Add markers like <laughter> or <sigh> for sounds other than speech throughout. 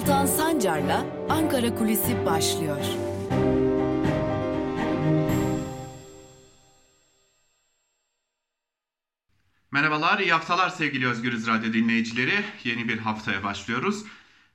Altan Sancar'la Ankara Kulisi başlıyor. Merhabalar, iyi haftalar sevgili Özgürüz Radyo dinleyicileri. Yeni bir haftaya başlıyoruz.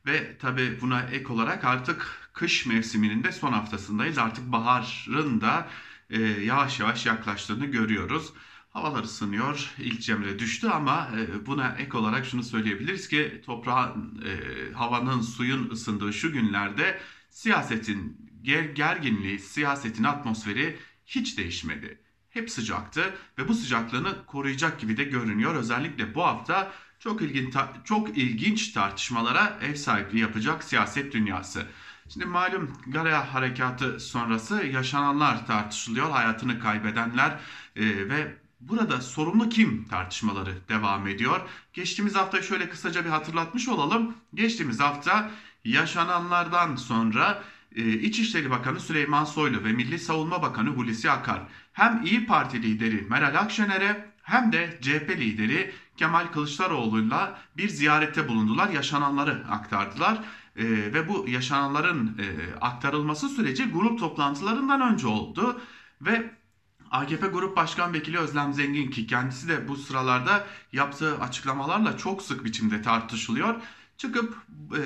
Ve tabi buna ek olarak artık kış mevsiminin de son haftasındayız. Artık baharın da e, yavaş yavaş yaklaştığını görüyoruz. Havalar ısınıyor, ilk cemre düştü ama e, buna ek olarak şunu söyleyebiliriz ki toprağın, e, havanın, suyun ısındığı şu günlerde siyasetin ger gerginliği, siyasetin atmosferi hiç değişmedi. Hep sıcaktı ve bu sıcaklığını koruyacak gibi de görünüyor. Özellikle bu hafta çok ilginç çok ilginç tartışmalara ev sahipliği yapacak siyaset dünyası. Şimdi malum Gara harekatı sonrası yaşananlar tartışılıyor, hayatını kaybedenler e, ve burada sorumlu kim tartışmaları devam ediyor. Geçtiğimiz hafta şöyle kısaca bir hatırlatmış olalım. Geçtiğimiz hafta yaşananlardan sonra e, İçişleri Bakanı Süleyman Soylu ve Milli Savunma Bakanı Hulusi Akar hem İyi Parti lideri Meral Akşener'e hem de CHP lideri Kemal Kılıçdaroğlu'yla bir ziyarette bulundular. Yaşananları aktardılar. E, ve bu yaşananların e, aktarılması süreci grup toplantılarından önce oldu. Ve AKP Grup Başkan Vekili Özlem Zengin ki kendisi de bu sıralarda yaptığı açıklamalarla çok sık biçimde tartışılıyor çıkıp e,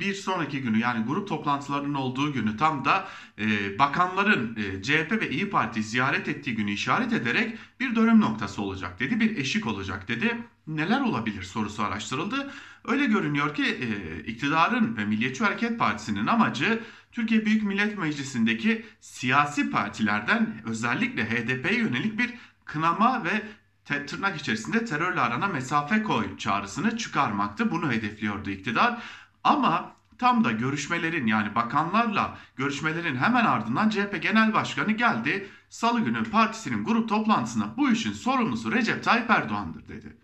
bir sonraki günü yani grup toplantılarının olduğu günü tam da e, bakanların e, CHP ve İyi Parti ziyaret ettiği günü işaret ederek bir dönüm noktası olacak dedi. Bir eşik olacak dedi. Neler olabilir sorusu araştırıldı. Öyle görünüyor ki e, iktidarın ve Milliyetçi Hareket Partisi'nin amacı Türkiye Büyük Millet Meclisi'ndeki siyasi partilerden özellikle HDP'ye yönelik bir kınama ve te, tırnak içerisinde terörle arana mesafe koy çağrısını çıkarmaktı. Bunu hedefliyordu iktidar. Ama tam da görüşmelerin yani bakanlarla görüşmelerin hemen ardından CHP Genel Başkanı geldi. Salı günü partisinin grup toplantısında bu işin sorumlusu Recep Tayyip Erdoğan'dır dedi.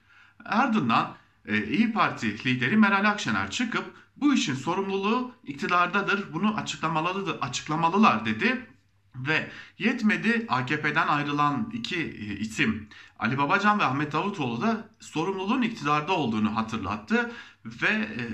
Ardından e, İyi Parti lideri Meral Akşener çıkıp bu işin sorumluluğu iktidardadır bunu açıklamalıdır, açıklamalılar dedi. Ve yetmedi AKP'den ayrılan iki e, isim Ali Babacan ve Ahmet Davutoğlu da sorumluluğun iktidarda olduğunu hatırlattı ve e,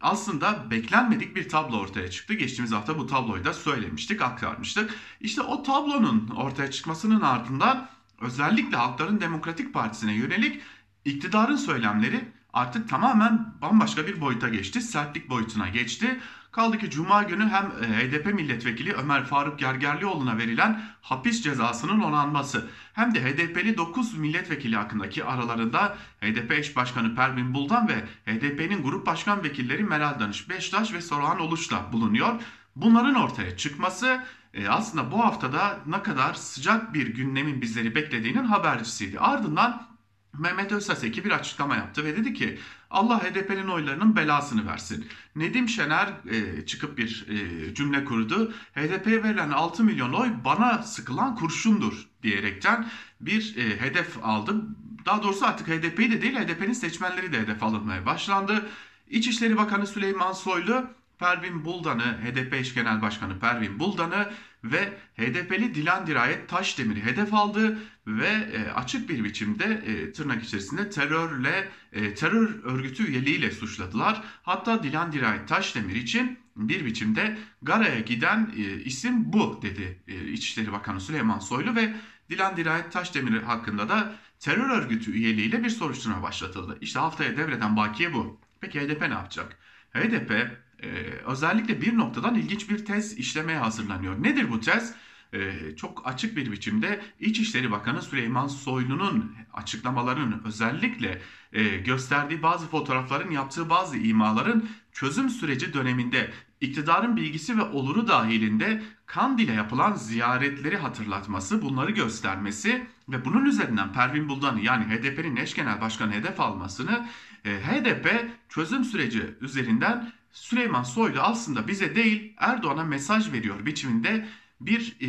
aslında beklenmedik bir tablo ortaya çıktı. Geçtiğimiz hafta bu tabloyu da söylemiştik, aktarmıştık. İşte o tablonun ortaya çıkmasının ardından özellikle Halkların Demokratik Partisi'ne yönelik iktidarın söylemleri artık tamamen bambaşka bir boyuta geçti. Sertlik boyutuna geçti. Kaldı ki Cuma günü hem e, HDP milletvekili Ömer Faruk Gergerlioğlu'na verilen hapis cezasının onanması hem de HDP'li 9 milletvekili hakkındaki aralarında HDP eş başkanı Pervin Buldan ve HDP'nin grup başkan vekilleri Meral Danış Beştaş ve Soruhan Oluç'la bulunuyor. Bunların ortaya çıkması e, aslında bu haftada ne kadar sıcak bir gündemin bizleri beklediğinin habercisiydi. Ardından Mehmet Özsaseki bir açıklama yaptı ve dedi ki Allah HDP'nin oylarının belasını versin. Nedim Şener e, çıkıp bir e, cümle kurdu. HDP'ye verilen 6 milyon oy bana sıkılan kurşundur diyerekten bir e, hedef aldı. Daha doğrusu artık HDP'yi de değil HDP'nin seçmenleri de hedef alınmaya başlandı. İçişleri Bakanı Süleyman Soylu Pervin Buldan'ı, HDP eş genel başkanı Pervin Buldan'ı ve HDP'li Dilan Dirayet Taşdemir'i hedef aldı ve e, açık bir biçimde e, tırnak içerisinde terörle e, terör örgütü üyeliğiyle suçladılar. Hatta Dilan Dirayet Taşdemir için bir biçimde Gara'ya giden isim bu dedi İçişleri Bakanı Süleyman Soylu ve Dilan Dirayet Taşdemir hakkında da terör örgütü üyeliğiyle bir soruşturma başlatıldı. İşte haftaya devreden bakiye bu. Peki HDP ne yapacak? HDP ee, özellikle bir noktadan ilginç bir tez işlemeye hazırlanıyor. Nedir bu tez? Ee, çok açık bir biçimde İçişleri Bakanı Süleyman Soylu'nun açıklamalarının özellikle e, gösterdiği bazı fotoğrafların yaptığı bazı imaların çözüm süreci döneminde iktidarın bilgisi ve oluru dahilinde Kandil'e yapılan ziyaretleri hatırlatması, bunları göstermesi ve bunun üzerinden Pervin Buldan'ı yani HDP'nin eş genel başkanı hedef almasını e, HDP çözüm süreci üzerinden Süleyman Soylu aslında bize değil Erdoğan'a mesaj veriyor biçiminde bir e,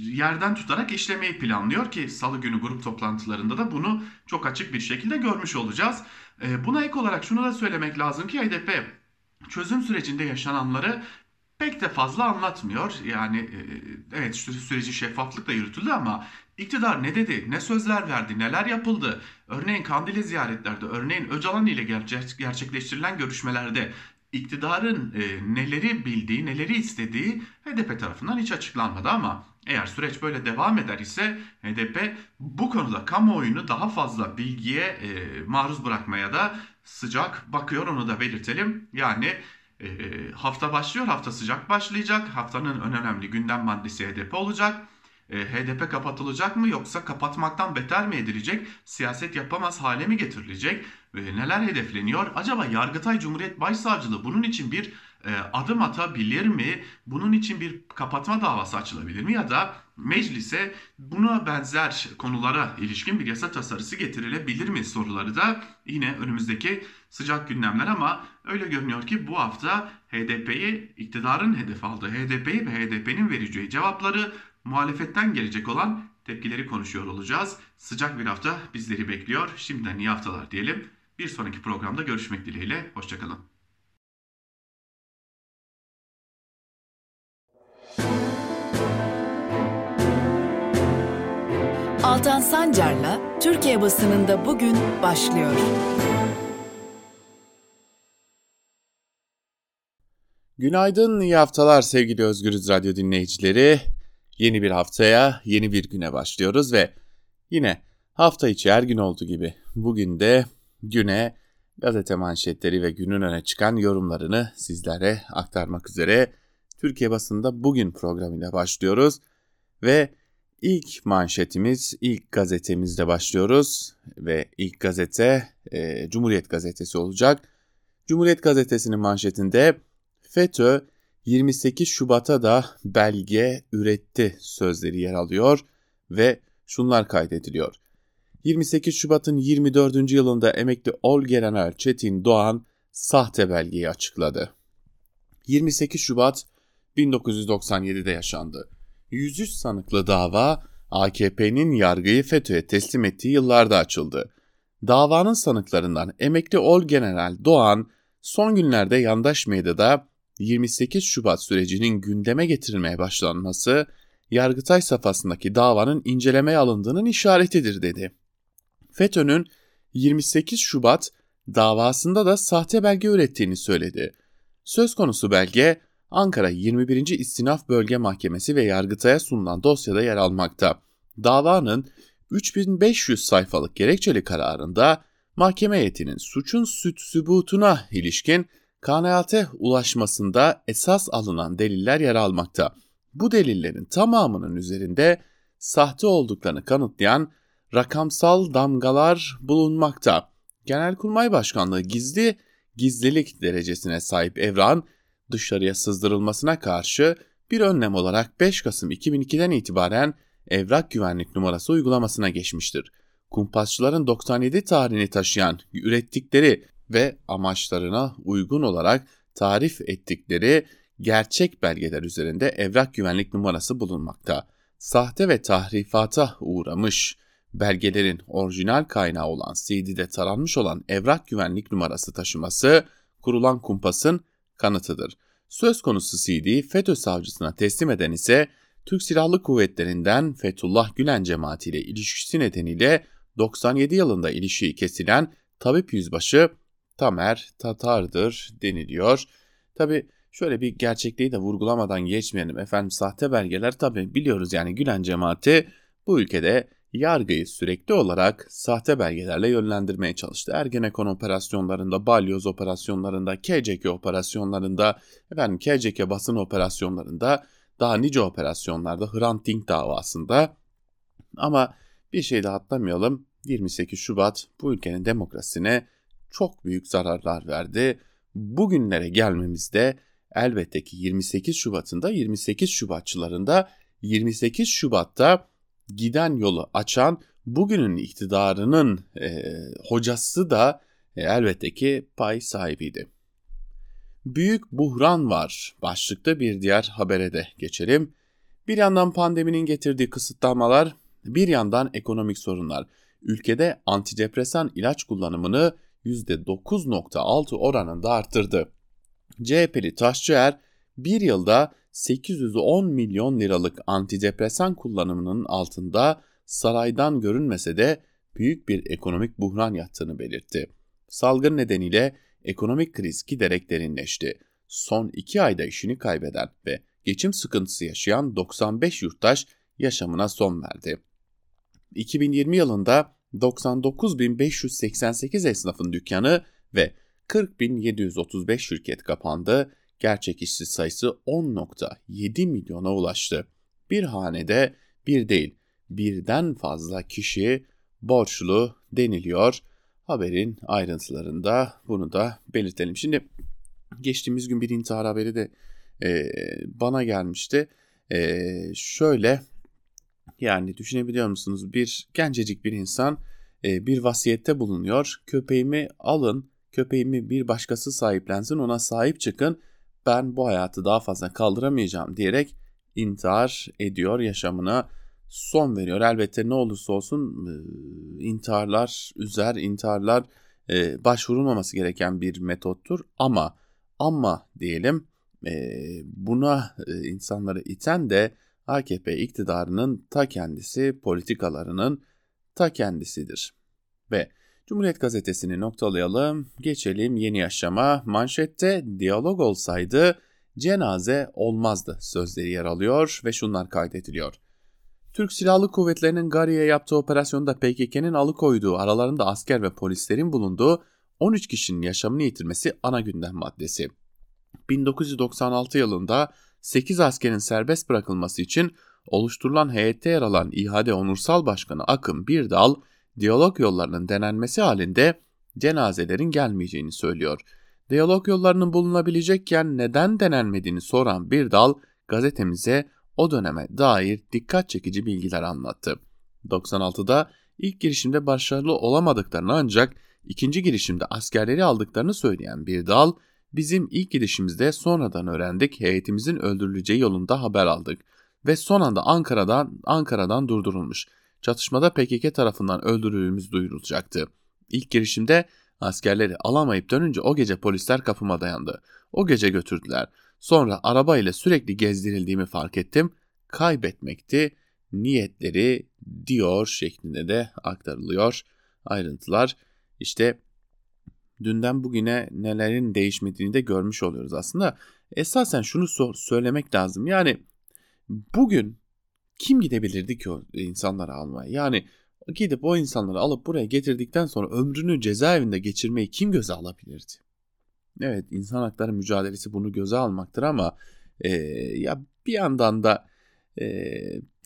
yerden tutarak işlemeyi planlıyor ki salı günü grup toplantılarında da bunu çok açık bir şekilde görmüş olacağız. E, buna ek olarak şunu da söylemek lazım ki HDP çözüm sürecinde yaşananları pek de fazla anlatmıyor. Yani e, evet süreci şeffaflıkla yürütüldü ama iktidar ne dedi, ne sözler verdi, neler yapıldı? Örneğin Kandil'i ziyaretlerde, örneğin Öcalan ile gerçekleştirilen görüşmelerde iktidarın e, neleri bildiği, neleri istediği HDP tarafından hiç açıklanmadı ama eğer süreç böyle devam eder ise HDP bu konuda kamuoyunu daha fazla bilgiye e, maruz bırakmaya da sıcak bakıyor onu da belirtelim. Yani e, hafta başlıyor, hafta sıcak başlayacak. Haftanın en önemli gündem maddesi HDP olacak. E, HDP kapatılacak mı yoksa kapatmaktan beter mi edilecek? Siyaset yapamaz hale mi getirilecek? E, neler hedefleniyor? Acaba Yargıtay Cumhuriyet Başsavcılığı bunun için bir e, adım atabilir mi? Bunun için bir kapatma davası açılabilir mi? Ya da meclise buna benzer konulara ilişkin bir yasa tasarısı getirilebilir mi soruları da yine önümüzdeki sıcak gündemler ama öyle görünüyor ki bu hafta HDP'yi iktidarın hedef aldığı HDP'yi ve HDP'nin vereceği cevapları muhalefetten gelecek olan tepkileri konuşuyor olacağız. Sıcak bir hafta bizleri bekliyor. Şimdiden iyi haftalar diyelim. Bir sonraki programda görüşmek dileğiyle. Hoşçakalın. Altan Sancar'la Türkiye basınında bugün başlıyor. Günaydın, iyi haftalar sevgili Özgürüz Radyo dinleyicileri. Yeni bir haftaya, yeni bir güne başlıyoruz ve yine hafta içi her gün olduğu gibi bugün de güne gazete manşetleri ve günün öne çıkan yorumlarını sizlere aktarmak üzere Türkiye basında bugün programıyla başlıyoruz ve ilk manşetimiz, ilk gazetemizle başlıyoruz ve ilk gazete e, Cumhuriyet Gazetesi olacak. Cumhuriyet Gazetesi'nin manşetinde FETÖ 28 Şubat'a da belge üretti sözleri yer alıyor ve şunlar kaydediliyor. 28 Şubat'ın 24. yılında emekli Olgeneral Çetin Doğan sahte belgeyi açıkladı. 28 Şubat 1997'de yaşandı. 103 sanıklı dava AKP'nin yargıyı FETÖ'ye teslim ettiği yıllarda açıldı. Davanın sanıklarından emekli Olgeneral Doğan son günlerde yandaş medyada 28 Şubat sürecinin gündeme getirilmeye başlanması Yargıtay safhasındaki davanın incelemeye alındığının işaretidir dedi. FETÖ'nün 28 Şubat davasında da sahte belge ürettiğini söyledi. Söz konusu belge Ankara 21. İstinaf Bölge Mahkemesi ve Yargıtay'a sunulan dosyada yer almakta. Davanın 3500 sayfalık gerekçeli kararında mahkeme heyetinin suçun süt sübutuna ilişkin kanaate ulaşmasında esas alınan deliller yer almakta. Bu delillerin tamamının üzerinde sahte olduklarını kanıtlayan rakamsal damgalar bulunmakta. Genelkurmay Başkanlığı gizli gizlilik derecesine sahip Evran dışarıya sızdırılmasına karşı bir önlem olarak 5 Kasım 2002'den itibaren evrak güvenlik numarası uygulamasına geçmiştir. Kumpasçıların 97 tarihini taşıyan ürettikleri ve amaçlarına uygun olarak tarif ettikleri gerçek belgeler üzerinde evrak güvenlik numarası bulunmakta. Sahte ve tahrifata uğramış belgelerin orijinal kaynağı olan CD'de taranmış olan evrak güvenlik numarası taşıması kurulan kumpasın kanıtıdır. Söz konusu CD FETÖ savcısına teslim eden ise Türk Silahlı Kuvvetleri'nden Fethullah Gülen cemaati ile ilişkisi nedeniyle 97 yılında ilişiği kesilen tabip yüzbaşı Tamer Tatar'dır deniliyor. Tabi şöyle bir gerçekliği de vurgulamadan geçmeyelim. Efendim sahte belgeler tabi biliyoruz yani Gülen cemaati bu ülkede yargıyı sürekli olarak sahte belgelerle yönlendirmeye çalıştı. Ergenekon operasyonlarında, balyoz operasyonlarında, KCK operasyonlarında, efendim KCK basın operasyonlarında, daha nice operasyonlarda, Hrant Dink davasında. Ama bir şey de atlamayalım. 28 Şubat bu ülkenin demokrasisine çok büyük zararlar verdi. Bugünlere gelmemizde elbette ki 28 Şubat'ında 28 Şubatçılarında 28 Şubat'ta giden yolu açan bugünün iktidarının e, hocası da e, elbette ki pay sahibiydi. Büyük buhran var başlıkta bir diğer habere de geçelim. Bir yandan pandeminin getirdiği kısıtlamalar, bir yandan ekonomik sorunlar. Ülkede antidepresan ilaç kullanımını %9.6 oranında arttırdı. CHP'li Taşçıer bir yılda 810 milyon liralık antidepresan kullanımının altında saraydan görünmese de büyük bir ekonomik buhran yattığını belirtti. Salgın nedeniyle ekonomik kriz giderek derinleşti. Son iki ayda işini kaybeden ve geçim sıkıntısı yaşayan 95 yurttaş yaşamına son verdi. 2020 yılında 99.588 esnafın dükkanı ve 40.735 şirket kapandı. Gerçek işsiz sayısı 10.7 milyona ulaştı. Bir hanede bir değil birden fazla kişi borçlu deniliyor. Haberin ayrıntılarında bunu da belirtelim. Şimdi geçtiğimiz gün bir intihar haberi de e, bana gelmişti. E, şöyle yani düşünebiliyor musunuz? Bir gencecik bir insan e, bir vasiyette bulunuyor. Köpeğimi alın, köpeğimi bir başkası sahiplensin, ona sahip çıkın. Ben bu hayatı daha fazla kaldıramayacağım diyerek intihar ediyor, yaşamına son veriyor. Elbette ne olursa olsun intiharlar üzer, intiharlar başvurulmaması gereken bir metottur. Ama ama diyelim buna insanları iten de AKP iktidarının ta kendisi, politikalarının ta kendisidir. Ve Cumhuriyet Gazetesi'ni noktalayalım, geçelim yeni yaşama. Manşette diyalog olsaydı cenaze olmazdı sözleri yer alıyor ve şunlar kaydediliyor. Türk Silahlı Kuvvetleri'nin Gari'ye yaptığı operasyonda PKK'nın alıkoyduğu aralarında asker ve polislerin bulunduğu 13 kişinin yaşamını yitirmesi ana gündem maddesi. 1996 yılında 8 askerin serbest bırakılması için oluşturulan heyette yer alan İHA'de Onursal Başkanı Akın Birdal, diyalog yollarının denenmesi halinde cenazelerin gelmeyeceğini söylüyor. Diyalog yollarının bulunabilecekken neden denenmediğini soran Birdal, gazetemize o döneme dair dikkat çekici bilgiler anlattı. 96'da ilk girişimde başarılı olamadıklarını ancak ikinci girişimde askerleri aldıklarını söyleyen bir dal, bizim ilk gidişimizde sonradan öğrendik heyetimizin öldürüleceği yolunda haber aldık ve son anda Ankara'dan Ankara'dan durdurulmuş. Çatışmada PKK tarafından öldürüldüğümüz duyurulacaktı. İlk girişimde askerleri alamayıp dönünce o gece polisler kapıma dayandı. O gece götürdüler. Sonra araba ile sürekli gezdirildiğimi fark ettim. Kaybetmekti niyetleri diyor şeklinde de aktarılıyor ayrıntılar. İşte dünden bugüne nelerin değişmediğini de görmüş oluyoruz aslında. Esasen şunu sor, söylemek lazım. Yani bugün kim gidebilirdi ki o insanları almaya? Yani gidip o insanları alıp buraya getirdikten sonra ömrünü cezaevinde geçirmeyi kim göze alabilirdi? Evet insan hakları mücadelesi bunu göze almaktır ama e, ya bir yandan da e,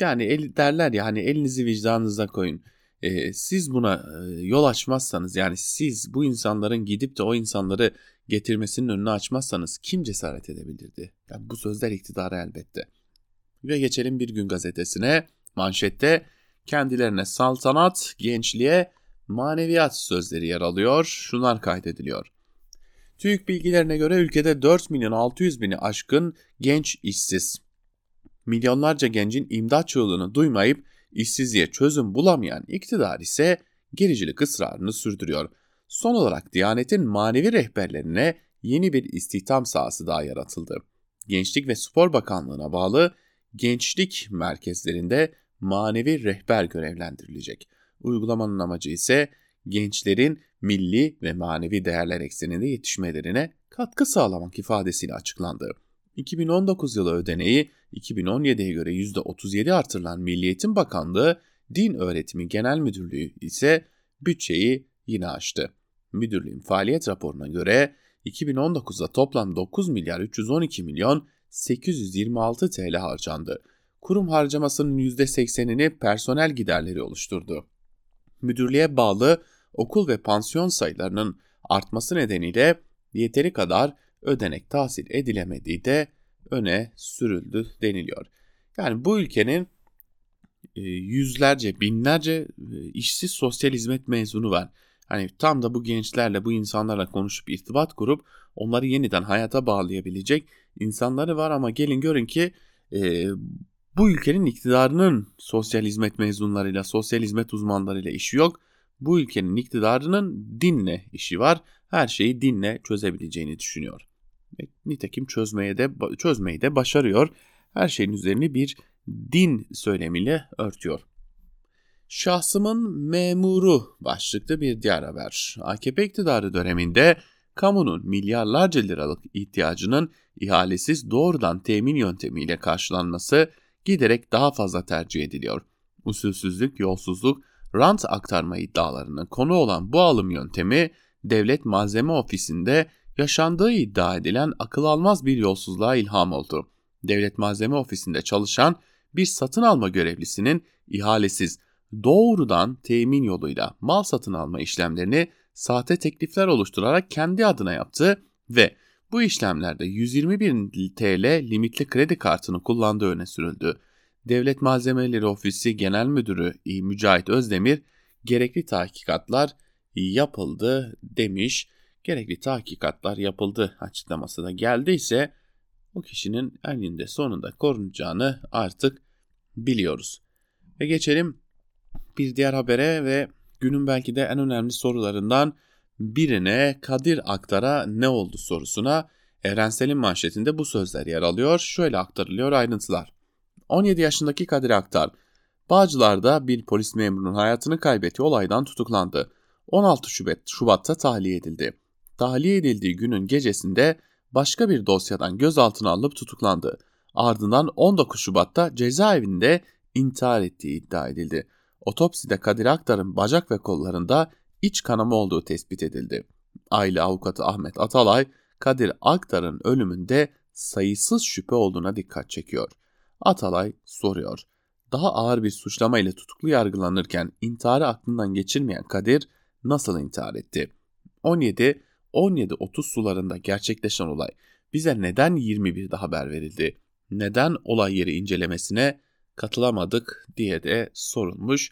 yani el, derler ya hani elinizi vicdanınıza koyun. E, siz buna e, yol açmazsanız yani siz bu insanların gidip de o insanları getirmesinin önünü açmazsanız kim cesaret edebilirdi? Yani bu sözler iktidara elbette. Ve geçelim bir gün gazetesine manşette kendilerine saltanat, gençliğe maneviyat sözleri yer alıyor. Şunlar kaydediliyor. TÜİK bilgilerine göre ülkede 4 milyon 600 bini aşkın genç işsiz. Milyonlarca gencin imdat çığlığını duymayıp işsizliğe çözüm bulamayan iktidar ise gericilik ısrarını sürdürüyor. Son olarak Diyanet'in manevi rehberlerine yeni bir istihdam sahası daha yaratıldı. Gençlik ve Spor Bakanlığı'na bağlı gençlik merkezlerinde manevi rehber görevlendirilecek. Uygulamanın amacı ise gençlerin milli ve manevi değerler ekseninde yetişmelerine katkı sağlamak ifadesiyle açıklandı. 2019 yılı ödeneği 2017'ye göre %37 artırılan Milli Eğitim Bakanlığı Din Öğretimi Genel Müdürlüğü ise bütçeyi yine aştı. Müdürlüğün faaliyet raporuna göre 2019'da toplam 9 milyar 312 milyon 826 TL harcandı. Kurum harcamasının %80'ini personel giderleri oluşturdu. Müdürlüğe bağlı okul ve pansiyon sayılarının artması nedeniyle yeteri kadar ödenek tahsil edilemediği de öne sürüldü deniliyor. Yani bu ülkenin e, yüzlerce, binlerce e, işsiz sosyal hizmet mezunu var. Hani tam da bu gençlerle, bu insanlarla konuşup irtibat kurup onları yeniden hayata bağlayabilecek insanları var ama gelin görün ki e, bu ülkenin iktidarının sosyal hizmet mezunlarıyla, sosyal hizmet uzmanlarıyla işi yok. Bu ülkenin iktidarının dinle işi var. Her şeyi dinle çözebileceğini düşünüyor. Nitekim çözmeye de çözmeyi de başarıyor. Her şeyin üzerini bir din söylemiyle örtüyor. Şahsımın memuru başlıklı bir diğer haber. AKP iktidarı döneminde kamunun milyarlarca liralık ihtiyacının ihalesiz doğrudan temin yöntemiyle karşılanması giderek daha fazla tercih ediliyor. Usulsüzlük, yolsuzluk, rant aktarma iddialarının konu olan bu alım yöntemi Devlet Malzeme Ofisi'nde yaşandığı iddia edilen akıl almaz bir yolsuzluğa ilham oldu. Devlet Malzeme Ofisi'nde çalışan bir satın alma görevlisinin ihalesiz doğrudan temin yoluyla mal satın alma işlemlerini sahte teklifler oluşturarak kendi adına yaptı ve bu işlemlerde 120 bin TL limitli kredi kartını kullandığı öne sürüldü. Devlet Malzemeleri Ofisi Genel Müdürü Mücahit Özdemir gerekli tahkikatlar yapıldı demiş. Gerekli tahkikatlar yapıldı açıklaması da geldiyse o kişinin elinde sonunda korunacağını artık biliyoruz. Ve geçelim bir diğer habere ve günün belki de en önemli sorularından birine Kadir Aktar'a ne oldu sorusuna Evrensel'in manşetinde bu sözler yer alıyor. Şöyle aktarılıyor ayrıntılar. 17 yaşındaki Kadir Aktar, Bağcılar'da bir polis memurunun hayatını kaybettiği olaydan tutuklandı. 16 Şubat, Şubat'ta tahliye edildi. Tahliye edildiği günün gecesinde başka bir dosyadan gözaltına alınıp tutuklandı. Ardından 19 Şubat'ta cezaevinde intihar ettiği iddia edildi. Otopside Kadir Aktar'ın bacak ve kollarında iç kanama olduğu tespit edildi. Aile avukatı Ahmet Atalay, Kadir Aktar'ın ölümünde sayısız şüphe olduğuna dikkat çekiyor. Atalay soruyor. Daha ağır bir suçlama ile tutuklu yargılanırken intiharı aklından geçirmeyen Kadir nasıl intihar etti? 17 17.30 sularında gerçekleşen olay bize neden 21'de haber verildi? Neden olay yeri incelemesine katılamadık diye de sorulmuş.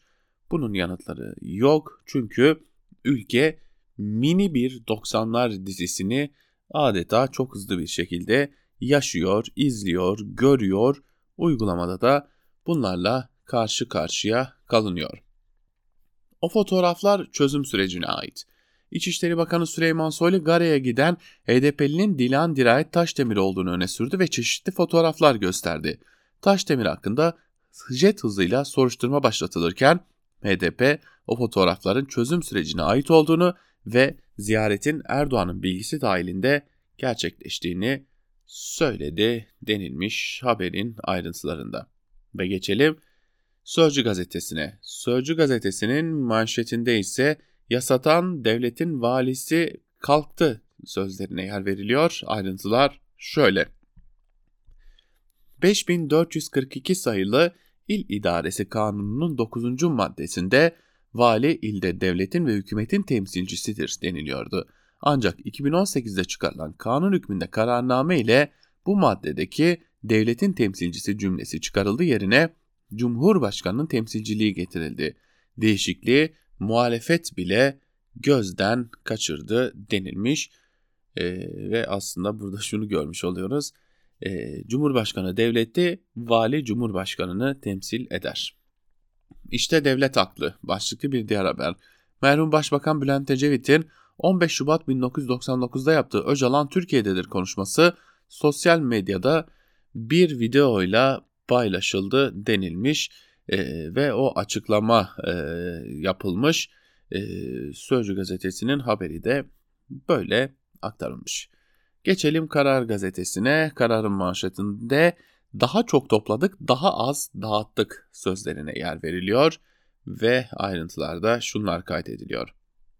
Bunun yanıtları yok çünkü ülke mini bir 90'lar dizisini adeta çok hızlı bir şekilde yaşıyor, izliyor, görüyor. Uygulamada da bunlarla karşı karşıya kalınıyor. O fotoğraflar çözüm sürecine ait. İçişleri Bakanı Süleyman Soylu Gare'ye giden HDP'linin Dilan Dirayet Taşdemir olduğunu öne sürdü ve çeşitli fotoğraflar gösterdi. Taşdemir hakkında jet hızıyla soruşturma başlatılırken HDP o fotoğrafların çözüm sürecine ait olduğunu ve ziyaretin Erdoğan'ın bilgisi dahilinde gerçekleştiğini söyledi denilmiş haberin ayrıntılarında. Ve geçelim Sözcü gazetesine. Sözcü gazetesinin manşetinde ise yasatan devletin valisi kalktı sözlerine yer veriliyor. Ayrıntılar şöyle. 5442 sayılı İl İdaresi Kanunu'nun 9. maddesinde vali ilde devletin ve hükümetin temsilcisidir deniliyordu. Ancak 2018'de çıkarılan kanun hükmünde kararname ile bu maddedeki devletin temsilcisi cümlesi çıkarıldı yerine Cumhurbaşkanının temsilciliği getirildi. Değişikliği muhalefet bile gözden kaçırdı denilmiş ee, ve aslında burada <laughs> şunu görmüş oluyoruz. Ee, Cumhurbaşkanı devleti, vali Cumhurbaşkanını temsil eder. İşte devlet aklı başlıklı bir diğer haber. Merhum Başbakan Bülent Ecevit'in 15 Şubat 1999'da yaptığı Öcalan Türkiye'dedir konuşması sosyal medyada bir videoyla paylaşıldı denilmiş e, ve o açıklama e, yapılmış. E, Sözcü gazetesinin haberi de böyle aktarılmış. Geçelim Karar gazetesine. Kararın manşetinde daha çok topladık, daha az dağıttık sözlerine yer veriliyor ve ayrıntılarda şunlar kaydediliyor.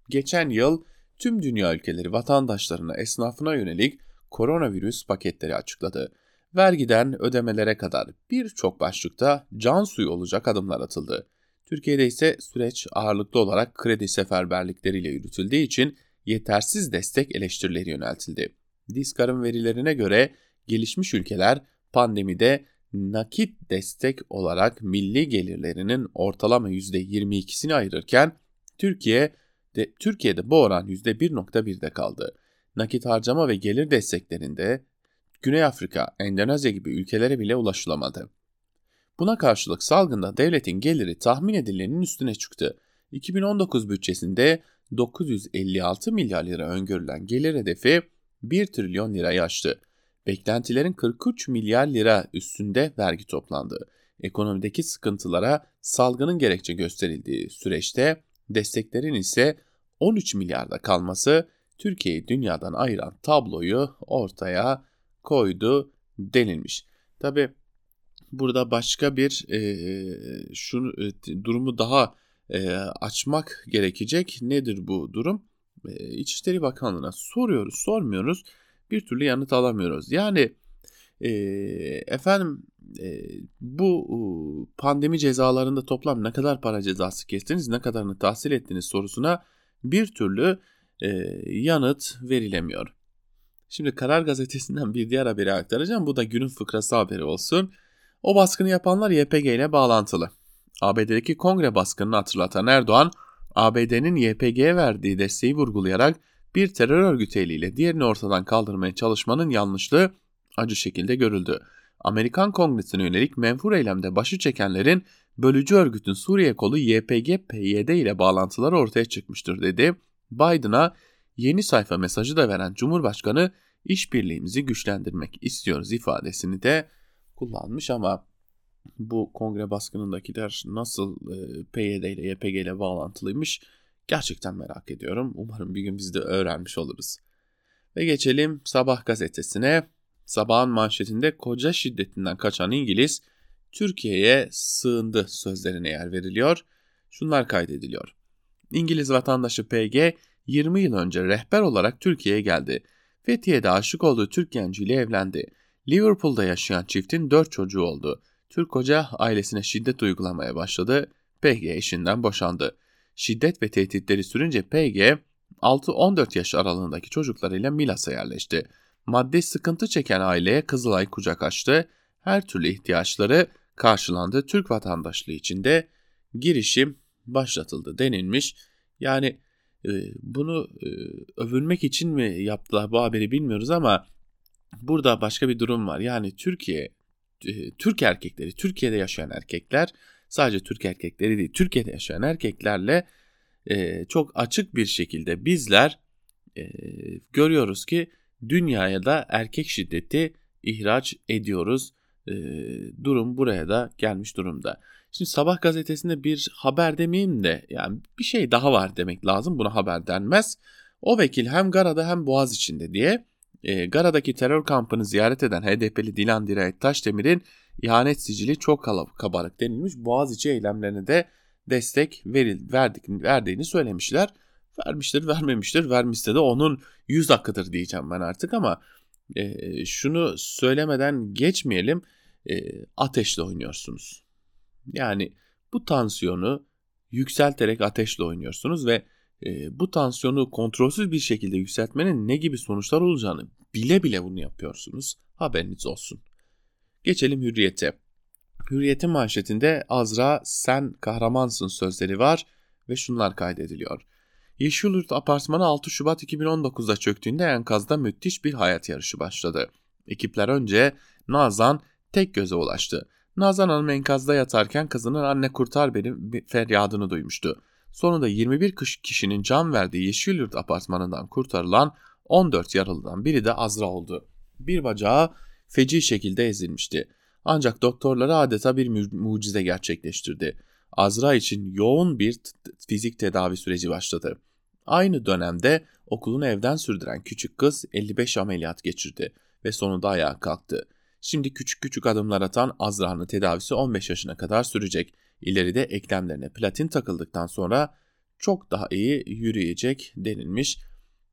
Geçen yıl tüm dünya ülkeleri vatandaşlarına, esnafına yönelik koronavirüs paketleri açıkladı. Vergiden ödemelere kadar birçok başlıkta can suyu olacak adımlar atıldı. Türkiye'de ise süreç ağırlıklı olarak kredi seferberlikleriyle yürütüldüğü için yetersiz destek eleştirileri yöneltildi. Diskar'ın verilerine göre gelişmiş ülkeler pandemide nakit destek olarak milli gelirlerinin ortalama %22'sini ayırırken Türkiye de, Türkiye'de bu oran %1.1'de kaldı. Nakit harcama ve gelir desteklerinde Güney Afrika, Endonezya gibi ülkelere bile ulaşılamadı. Buna karşılık salgında devletin geliri tahmin edilenin üstüne çıktı. 2019 bütçesinde 956 milyar lira öngörülen gelir hedefi 1 trilyon lirayı aştı. Beklentilerin 43 milyar lira üstünde vergi toplandı. Ekonomideki sıkıntılara salgının gerekçe gösterildiği süreçte desteklerin ise 13 milyarda kalması Türkiye'yi dünyadan ayıran tabloyu ortaya koydu denilmiş. Tabi burada başka bir e, şunu e, durumu daha e, açmak gerekecek. Nedir bu durum? İçişleri Bakanlığı'na soruyoruz, sormuyoruz. Bir türlü yanıt alamıyoruz. Yani e, efendim e, bu pandemi cezalarında toplam ne kadar para cezası kestiniz, ne kadarını tahsil ettiniz sorusuna bir türlü e, yanıt verilemiyor. Şimdi Karar Gazetesi'nden bir diğer haberi aktaracağım. Bu da günün fıkrası haberi olsun. O baskını yapanlar YPG ile bağlantılı. ABD'deki kongre baskınını hatırlatan Erdoğan, ABD'nin YPG'ye verdiği desteği vurgulayarak bir terör örgütü eliyle diğerini ortadan kaldırmaya çalışmanın yanlışlığı acı şekilde görüldü. Amerikan Kongresi'ne yönelik menfur eylemde başı çekenlerin bölücü örgütün Suriye kolu YPG-PYD ile bağlantıları ortaya çıkmıştır dedi. Biden'a yeni sayfa mesajı da veren Cumhurbaşkanı işbirliğimizi güçlendirmek istiyoruz ifadesini de kullanmış ama bu kongre baskınındakiler nasıl e, PYD ile YPG ile bağlantılıymış gerçekten merak ediyorum. Umarım bir gün biz de öğrenmiş oluruz. Ve geçelim Sabah gazetesine. Sabahın manşetinde koca şiddetinden kaçan İngiliz Türkiye'ye sığındı sözlerine yer veriliyor. Şunlar kaydediliyor. İngiliz vatandaşı PG 20 yıl önce rehber olarak Türkiye'ye geldi. Fethiye'de aşık olduğu Türk genciyle evlendi. Liverpool'da yaşayan çiftin 4 çocuğu oldu. Türk hoca ailesine şiddet uygulamaya başladı. PG eşinden boşandı. Şiddet ve tehditleri sürünce PG 6-14 yaş aralığındaki çocuklarıyla Milas'a yerleşti. Maddi sıkıntı çeken aileye Kızılay kucak açtı. Her türlü ihtiyaçları karşılandı. Türk vatandaşlığı için de girişim başlatıldı denilmiş. Yani e, bunu e, övünmek için mi yaptılar bu haberi bilmiyoruz ama burada başka bir durum var. Yani Türkiye, e, Türk erkekleri, Türkiye'de yaşayan erkekler sadece Türk erkekleri değil, Türkiye'de yaşayan erkeklerle e, çok açık bir şekilde bizler e, görüyoruz ki dünyaya da erkek şiddeti ihraç ediyoruz. E, durum buraya da gelmiş durumda. Şimdi Sabah gazetesinde bir haber demeyeyim de yani bir şey daha var demek lazım. Buna haber denmez. O vekil hem Gara'da hem Boğaz içinde diye e, Gara'daki terör kampını ziyaret eden HDP'li Dilan Dirayet Taşdemir'in ihanet sicili çok kabarık denilmiş. Boğaziçi eylemlerine de destek veril, verdik, verdiğini söylemişler. Vermiştir, vermemiştir. Vermişse de onun yüz hakkıdır diyeceğim ben artık ama e, şunu söylemeden geçmeyelim. E, ateşle oynuyorsunuz. Yani bu tansiyonu yükselterek ateşle oynuyorsunuz ve e, bu tansiyonu kontrolsüz bir şekilde yükseltmenin ne gibi sonuçlar olacağını bile bile bunu yapıyorsunuz. Haberiniz olsun. Geçelim hürriyete. Hürriyetin manşetinde Azra sen kahramansın sözleri var ve şunlar kaydediliyor. Yeşilyurt apartmanı 6 Şubat 2019'da çöktüğünde enkazda müthiş bir hayat yarışı başladı. Ekipler önce Nazan tek göze ulaştı. Nazan Hanım enkazda yatarken kızının anne kurtar beni feryadını duymuştu. Sonunda 21 kişinin can verdiği Yeşilyurt apartmanından kurtarılan 14 yaralıdan biri de Azra oldu. Bir bacağı feci şekilde ezilmişti. Ancak doktorları adeta bir mucize gerçekleştirdi. Azra için yoğun bir fizik tedavi süreci başladı. Aynı dönemde okulunu evden sürdüren küçük kız 55 ameliyat geçirdi ve sonunda ayağa kalktı. Şimdi küçük küçük adımlar atan Azra'nın tedavisi 15 yaşına kadar sürecek. İleride eklemlerine platin takıldıktan sonra çok daha iyi yürüyecek denilmiş.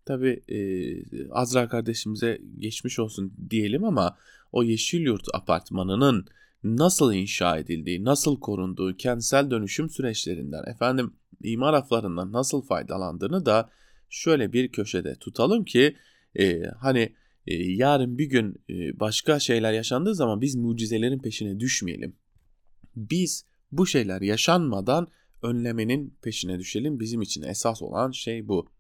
Tabi e, Azra kardeşimize geçmiş olsun diyelim ama o Yeşilyurt apartmanının nasıl inşa edildiği, nasıl korunduğu, kentsel dönüşüm süreçlerinden, efendim imar aflarından nasıl faydalandığını da şöyle bir köşede tutalım ki e, hani e, yarın bir gün e, başka şeyler yaşandığı zaman biz mucizelerin peşine düşmeyelim. Biz bu şeyler yaşanmadan önlemenin peşine düşelim. Bizim için esas olan şey bu.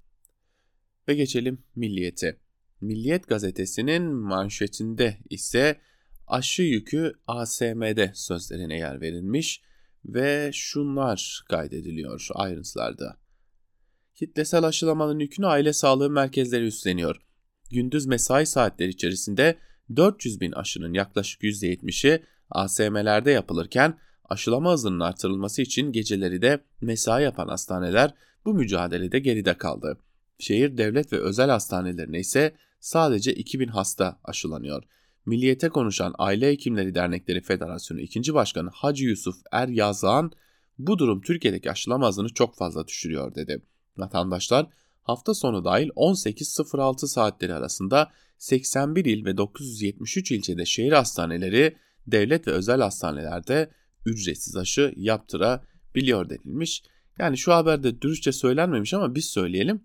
Ve geçelim Milliyet'e. Milliyet gazetesinin manşetinde ise aşı yükü ASM'de sözlerine yer verilmiş ve şunlar kaydediliyor ayrıntılarda. Kitlesel aşılamanın yükünü aile sağlığı merkezleri üstleniyor. Gündüz mesai saatleri içerisinde 400 bin aşının yaklaşık %70'i ASM'lerde yapılırken aşılama hızının artırılması için geceleri de mesai yapan hastaneler bu mücadelede geride kaldı. Şehir devlet ve özel hastanelerine ise sadece 2000 hasta aşılanıyor. Milliyete konuşan Aile Hekimleri Dernekleri Federasyonu 2. Başkanı Hacı Yusuf Er Yazan bu durum Türkiye'deki aşılama hızını çok fazla düşürüyor dedi. Vatandaşlar hafta sonu dahil 18.06 saatleri arasında 81 il ve 973 ilçede şehir hastaneleri, devlet ve özel hastanelerde ücretsiz aşı yaptırabiliyor denilmiş. Yani şu haberde dürüstçe söylenmemiş ama biz söyleyelim.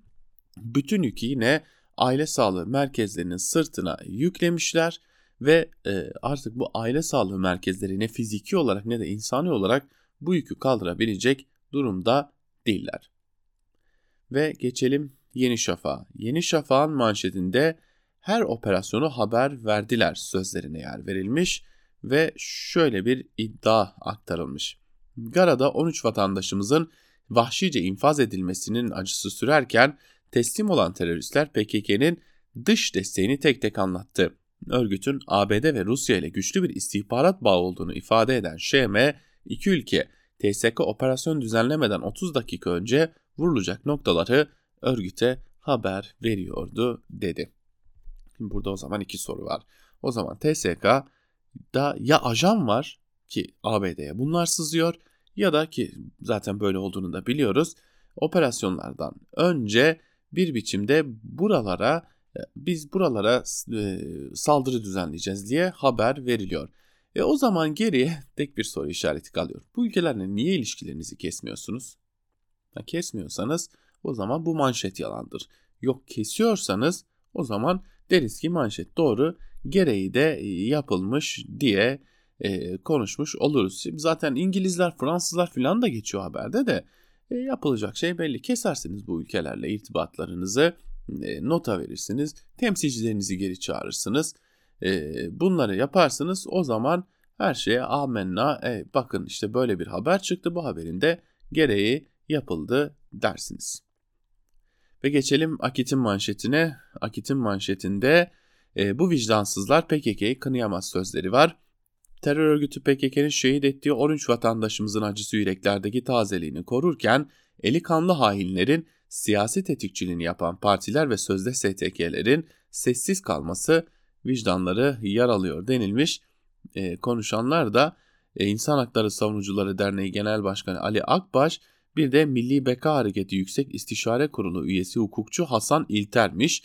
Bütün yükü yine aile sağlığı merkezlerinin sırtına yüklemişler ve e, artık bu aile sağlığı merkezleri ne fiziki olarak ne de insani olarak bu yükü kaldırabilecek durumda değiller. Ve geçelim Yeni Şafak'a. Yeni Şafak'ın manşetinde her operasyonu haber verdiler sözlerine yer verilmiş ve şöyle bir iddia aktarılmış. Gara'da 13 vatandaşımızın vahşice infaz edilmesinin acısı sürerken teslim olan teröristler PKK'nin dış desteğini tek tek anlattı. Örgütün ABD ve Rusya ile güçlü bir istihbarat bağı olduğunu ifade eden ŞM, iki ülke TSK operasyon düzenlemeden 30 dakika önce vurulacak noktaları örgüte haber veriyordu dedi. Şimdi burada o zaman iki soru var. O zaman TSK'da ya ajan var ki ABD'ye bunlar sızıyor ya da ki zaten böyle olduğunu da biliyoruz. Operasyonlardan önce bir biçimde buralara e, biz buralara e, saldırı düzenleyeceğiz diye haber veriliyor. E o zaman geriye <laughs> tek bir soru işareti kalıyor. Bu ülkelerle niye ilişkilerinizi kesmiyorsunuz? Ha, kesmiyorsanız o zaman bu manşet yalandır. Yok kesiyorsanız o zaman deriz ki manşet doğru gereği de yapılmış diye e, konuşmuş oluruz. Şimdi zaten İngilizler, Fransızlar falan da geçiyor haberde de e, yapılacak şey belli. Kesersiniz bu ülkelerle irtibatlarınızı, e, nota verirsiniz, temsilcilerinizi geri çağırırsınız. E, bunları yaparsınız o zaman her şeye amenna e, bakın işte böyle bir haber çıktı bu haberin de gereği yapıldı dersiniz. Ve geçelim Akit'in manşetine. Akit'in manşetinde e, bu vicdansızlar PKK'yı kınayamaz sözleri var. Terör örgütü PKK'nın şehit ettiği 13 vatandaşımızın acısı yüreklerdeki tazeliğini korurken eli kanlı hainlerin siyasi tetikçiliğini yapan partiler ve sözde STK'lerin sessiz kalması vicdanları yaralıyor denilmiş. E, konuşanlar da e, İnsan Hakları Savunucuları Derneği Genel Başkanı Ali Akbaş bir de Milli Beka Hareketi Yüksek İstişare Kurulu üyesi hukukçu Hasan İlter'miş.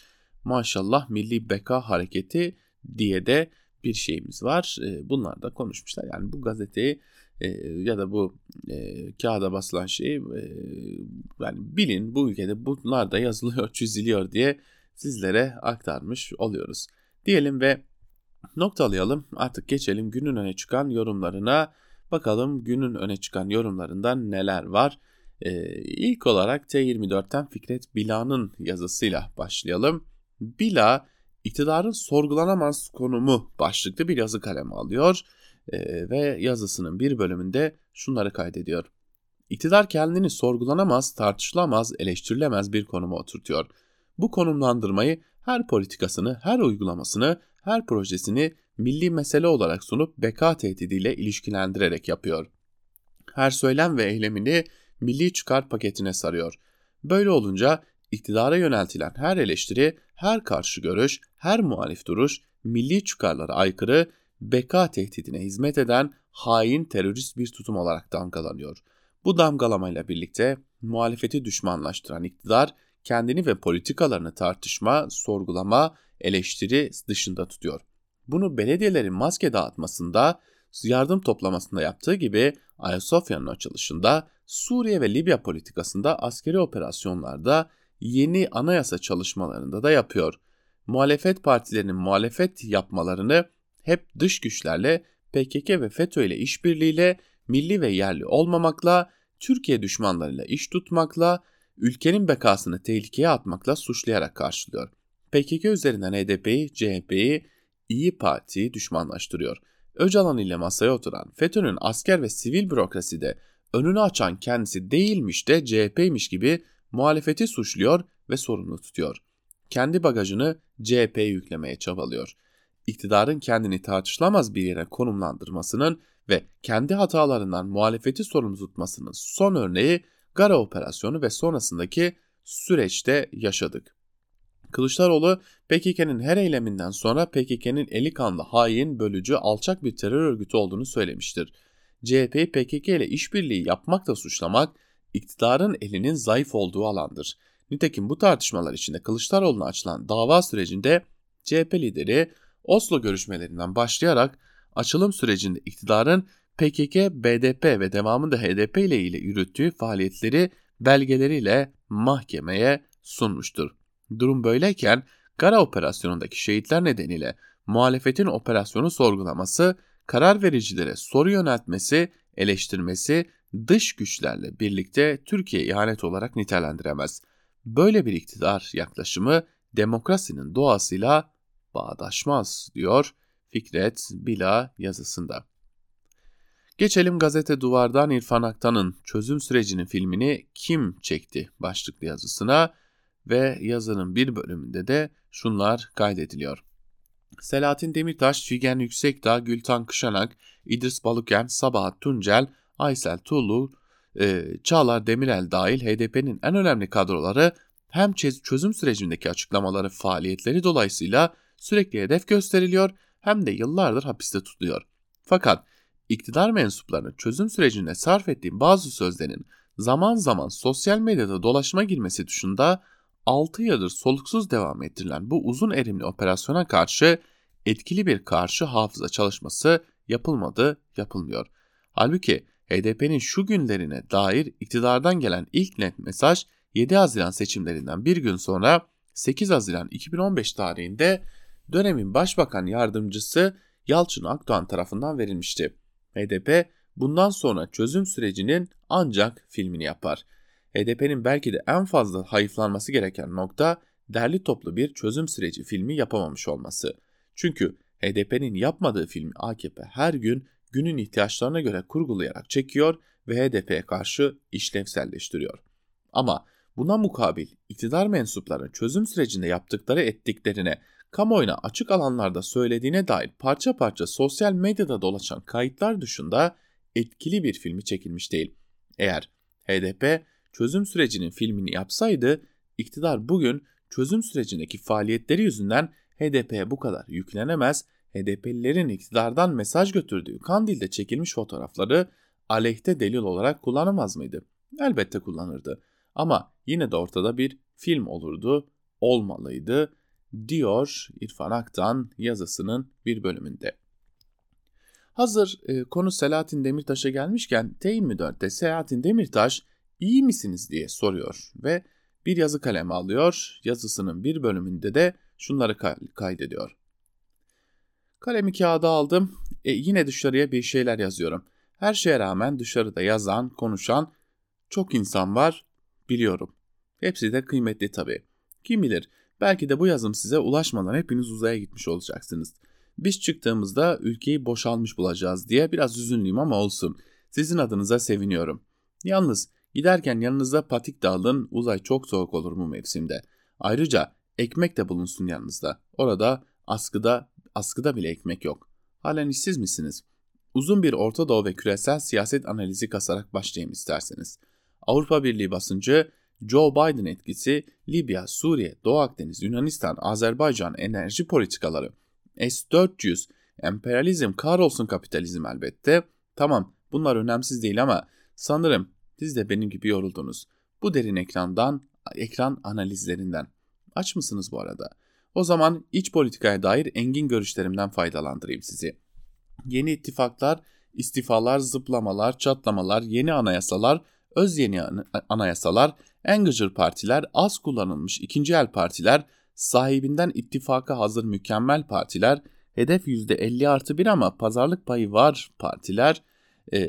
Maşallah Milli Beka Hareketi diye de bir şeyimiz var. E, bunlar da konuşmuşlar. Yani bu gazeteyi e, ya da bu e, kağıda basılan şeyi e, yani bilin bu ülkede bunlar da yazılıyor, <laughs> çiziliyor diye sizlere aktarmış oluyoruz. Diyelim ve noktalayalım. Artık geçelim günün öne çıkan yorumlarına. Bakalım günün öne çıkan yorumlarından neler var. Ee, ilk olarak T24'ten Fikret Bila'nın yazısıyla başlayalım. Bila iktidarın sorgulanamaz konumu başlıklı bir yazı kalemi alıyor e, ve yazısının bir bölümünde şunları kaydediyor. İktidar kendini sorgulanamaz, tartışılamaz, eleştirilemez bir konuma oturtuyor. Bu konumlandırmayı her politikasını, her uygulamasını, her projesini milli mesele olarak sunup beka tehdidiyle ilişkilendirerek yapıyor. Her söylem ve eylemini milli çıkar paketine sarıyor. Böyle olunca iktidara yöneltilen her eleştiri, her karşı görüş, her muhalif duruş milli çıkarlara aykırı, beka tehdidine hizmet eden hain terörist bir tutum olarak damgalanıyor. Bu damgalamayla birlikte muhalefeti düşmanlaştıran iktidar kendini ve politikalarını tartışma, sorgulama, eleştiri dışında tutuyor. Bunu belediyelerin maske dağıtmasında, yardım toplamasında yaptığı gibi Ayasofya'nın açılışında, Suriye ve Libya politikasında askeri operasyonlarda, yeni anayasa çalışmalarında da yapıyor. Muhalefet partilerinin muhalefet yapmalarını hep dış güçlerle, PKK ve FETÖ ile işbirliğiyle, milli ve yerli olmamakla, Türkiye düşmanlarıyla iş tutmakla, ülkenin bekasını tehlikeye atmakla suçlayarak karşılıyor. PKK üzerinden HDP'yi, CHP'yi, İyi Parti'yi düşmanlaştırıyor. Öcalan ile masaya oturan FETÖ'nün asker ve sivil bürokraside önünü açan kendisi değilmiş de CHP'ymiş gibi muhalefeti suçluyor ve sorumlu tutuyor. Kendi bagajını CHP'ye yüklemeye çabalıyor. İktidarın kendini tartışılamaz bir yere konumlandırmasının ve kendi hatalarından muhalefeti sorumlu tutmasının son örneği Gara operasyonu ve sonrasındaki süreçte yaşadık. Kılıçdaroğlu PKK'nın her eyleminden sonra PKK'nın eli kanlı hain, bölücü, alçak bir terör örgütü olduğunu söylemiştir. CHP'yi PKK ile işbirliği yapmakla suçlamak iktidarın elinin zayıf olduğu alandır. Nitekim bu tartışmalar içinde Kılıçdaroğlu'na açılan dava sürecinde CHP lideri Oslo görüşmelerinden başlayarak açılım sürecinde iktidarın PKK, BDP ve devamında HDP ile ile yürüttüğü faaliyetleri belgeleriyle mahkemeye sunmuştur. Durum böyleyken Gara operasyonundaki şehitler nedeniyle muhalefetin operasyonu sorgulaması, karar vericilere soru yöneltmesi, eleştirmesi dış güçlerle birlikte Türkiye ihanet olarak nitelendiremez. Böyle bir iktidar yaklaşımı demokrasinin doğasıyla bağdaşmaz diyor Fikret Bila yazısında. Geçelim gazete duvardan İrfan Aktan'ın çözüm sürecinin filmini kim çekti başlıklı yazısına ve yazının bir bölümünde de şunlar kaydediliyor. Selahattin Demirtaş, Figen Yüksekdağ, Gültan Kışanak, İdris Balıken, Sabahat Tuncel, Aysel Tuğlu, e, Çağlar Demirel dahil HDP'nin en önemli kadroları hem çözüm sürecindeki açıklamaları faaliyetleri dolayısıyla sürekli hedef gösteriliyor hem de yıllardır hapiste tutuluyor. Fakat iktidar mensuplarının çözüm sürecinde sarf ettiği bazı sözlerin zaman zaman sosyal medyada dolaşma girmesi dışında 6 yıldır soluksuz devam ettirilen bu uzun erimli operasyona karşı etkili bir karşı hafıza çalışması yapılmadı, yapılmıyor. Halbuki HDP'nin şu günlerine dair iktidardan gelen ilk net mesaj 7 Haziran seçimlerinden bir gün sonra 8 Haziran 2015 tarihinde dönemin başbakan yardımcısı Yalçın Akdoğan tarafından verilmişti. HDP bundan sonra çözüm sürecinin ancak filmini yapar. HDP'nin belki de en fazla hayıflanması gereken nokta derli toplu bir çözüm süreci filmi yapamamış olması. Çünkü HDP'nin yapmadığı filmi AKP her gün günün ihtiyaçlarına göre kurgulayarak çekiyor ve HDP'ye karşı işlevselleştiriyor. Ama buna mukabil iktidar mensupları çözüm sürecinde yaptıkları ettiklerine kamuoyuna açık alanlarda söylediğine dair parça parça sosyal medyada dolaşan kayıtlar dışında etkili bir filmi çekilmiş değil. Eğer HDP çözüm sürecinin filmini yapsaydı iktidar bugün çözüm sürecindeki faaliyetleri yüzünden HDP'ye bu kadar yüklenemez, HDP'lilerin iktidardan mesaj götürdüğü Kandil'de çekilmiş fotoğrafları aleyhte delil olarak kullanamaz mıydı? Elbette kullanırdı. Ama yine de ortada bir film olurdu, olmalıydı diyor İrfan Aktan yazısının bir bölümünde. Hazır e, konu Selahattin Demirtaş'a gelmişken T24'te Selahattin Demirtaş iyi misiniz diye soruyor ve bir yazı kalemi alıyor. Yazısının bir bölümünde de şunları kaydediyor. Kalemi kağıda aldım. E, yine dışarıya bir şeyler yazıyorum. Her şeye rağmen dışarıda yazan, konuşan çok insan var biliyorum. Hepsi de kıymetli tabii. Kim bilir belki de bu yazım size ulaşmadan hepiniz uzaya gitmiş olacaksınız. Biz çıktığımızda ülkeyi boşalmış bulacağız diye biraz üzünlüyüm ama olsun. Sizin adınıza seviniyorum. Yalnız giderken yanınızda patik de alın uzay çok soğuk olur bu mevsimde. Ayrıca ekmek de bulunsun yanınızda. Orada askıda askıda bile ekmek yok. Halen işsiz misiniz? Uzun bir Orta Doğu ve küresel siyaset analizi kasarak başlayayım isterseniz. Avrupa Birliği basıncı Joe Biden etkisi, Libya, Suriye, Doğu Akdeniz, Yunanistan, Azerbaycan enerji politikaları, S-400, emperyalizm, kahrolsun kapitalizm elbette. Tamam bunlar önemsiz değil ama sanırım siz de benim gibi yoruldunuz. Bu derin ekrandan, ekran analizlerinden. Aç mısınız bu arada? O zaman iç politikaya dair engin görüşlerimden faydalandırayım sizi. Yeni ittifaklar, istifalar, zıplamalar, çatlamalar, yeni anayasalar, öz yeni anayasalar, en gıcır partiler, az kullanılmış ikinci el partiler, sahibinden ittifaka hazır mükemmel partiler, hedef %50 artı 1 ama pazarlık payı var partiler e,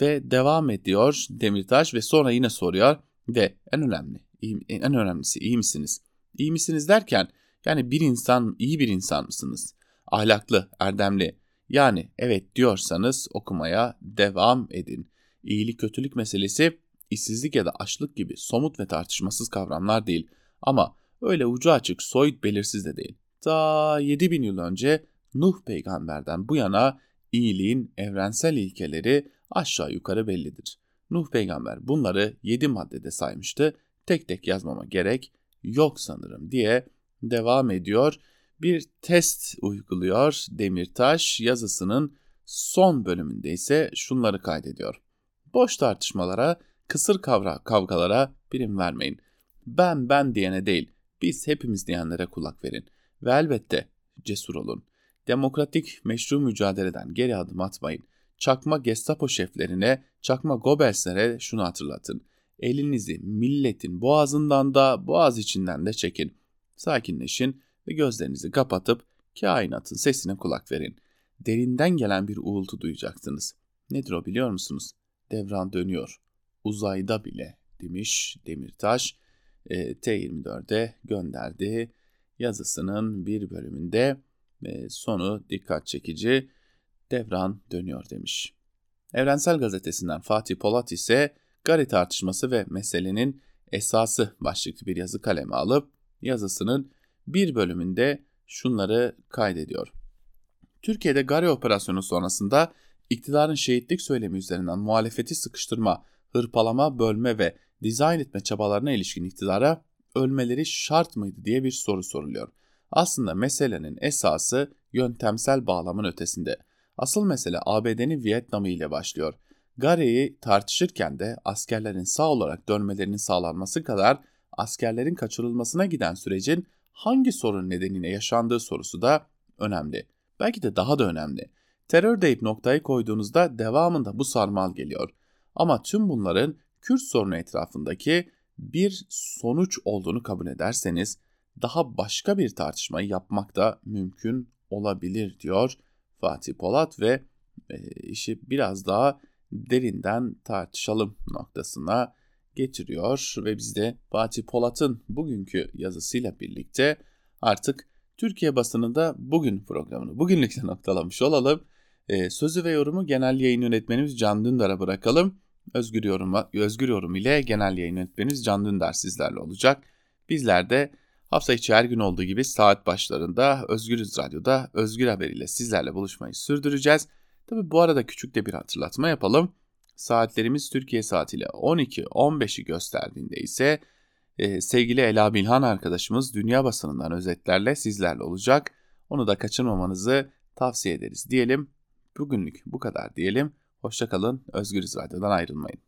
ve devam ediyor Demirtaş ve sonra yine soruyor ve en önemli en önemlisi iyi misiniz? İyi misiniz derken yani bir insan iyi bir insan mısınız? Ahlaklı, erdemli. Yani evet diyorsanız okumaya devam edin. İyilik kötülük meselesi işsizlik ya da açlık gibi somut ve tartışmasız kavramlar değil. Ama öyle ucu açık soyut belirsiz de değil. Ta 7000 yıl önce Nuh peygamberden bu yana iyiliğin evrensel ilkeleri aşağı yukarı bellidir. Nuh peygamber bunları 7 maddede saymıştı. tek tek yazmama gerek yok sanırım diye devam ediyor. Bir test uyguluyor Demirtaş yazısının son bölümünde ise şunları kaydediyor. Boş tartışmalara, kısır kavra kavgalara prim vermeyin. Ben ben diyene değil, biz hepimiz diyenlere kulak verin. Ve elbette cesur olun. Demokratik meşru mücadeleden geri adım atmayın. Çakma Gestapo şeflerine, çakma Goebbelslere şunu hatırlatın. Elinizi milletin boğazından da boğaz içinden de çekin. Sakinleşin ve gözlerinizi kapatıp kainatın sesine kulak verin. Derinden gelen bir uğultu duyacaksınız. Nedir o biliyor musunuz? Devran dönüyor. Uzayda bile demiş Demirtaş. E, T24'e gönderdi yazısının bir bölümünde e, sonu dikkat çekici devran dönüyor demiş. Evrensel Gazetesi'nden Fatih Polat ise Gari tartışması ve meselenin esası başlıklı bir yazı kaleme alıp yazısının bir bölümünde şunları kaydediyor. Türkiye'de Gari operasyonu sonrasında iktidarın şehitlik söylemi üzerinden muhalefeti sıkıştırma, hırpalama, bölme ve dizayn etme çabalarına ilişkin iktidara ölmeleri şart mıydı diye bir soru soruluyor. Aslında meselenin esası yöntemsel bağlamın ötesinde. Asıl mesele ABD'nin Vietnam'ı ile başlıyor. Gary'i tartışırken de askerlerin sağ olarak dönmelerinin sağlanması kadar askerlerin kaçırılmasına giden sürecin hangi sorun nedeniyle yaşandığı sorusu da önemli. Belki de daha da önemli. Terör deyip noktayı koyduğunuzda devamında bu sarmal geliyor. Ama tüm bunların Kürt sorunu etrafındaki bir sonuç olduğunu kabul ederseniz daha başka bir tartışmayı yapmak da mümkün olabilir diyor Fatih Polat ve e, işi biraz daha derinden tartışalım noktasına getiriyor ve biz de Fatih Polat'ın bugünkü yazısıyla birlikte artık Türkiye basınında bugün programını bugünlükte <laughs> noktalamış olalım. E, sözü ve yorumu genel yayın yönetmenimiz Can Dündar'a bırakalım. Özgür, yoruma, özgür yorum ile genel yayın yönetmenimiz Can Dündar sizlerle olacak. Bizler de hafta içi her gün olduğu gibi saat başlarında Özgürüz Radyo'da Özgür Haber ile sizlerle buluşmayı sürdüreceğiz. Tabi bu arada küçük de bir hatırlatma yapalım. Saatlerimiz Türkiye saatiyle 12-15'i gösterdiğinde ise e, sevgili Ela Bilhan arkadaşımız dünya basınından özetlerle sizlerle olacak. Onu da kaçırmamanızı tavsiye ederiz diyelim. Bugünlük bu kadar diyelim. Hoşçakalın, Özgürüz Radyo'dan ayrılmayın.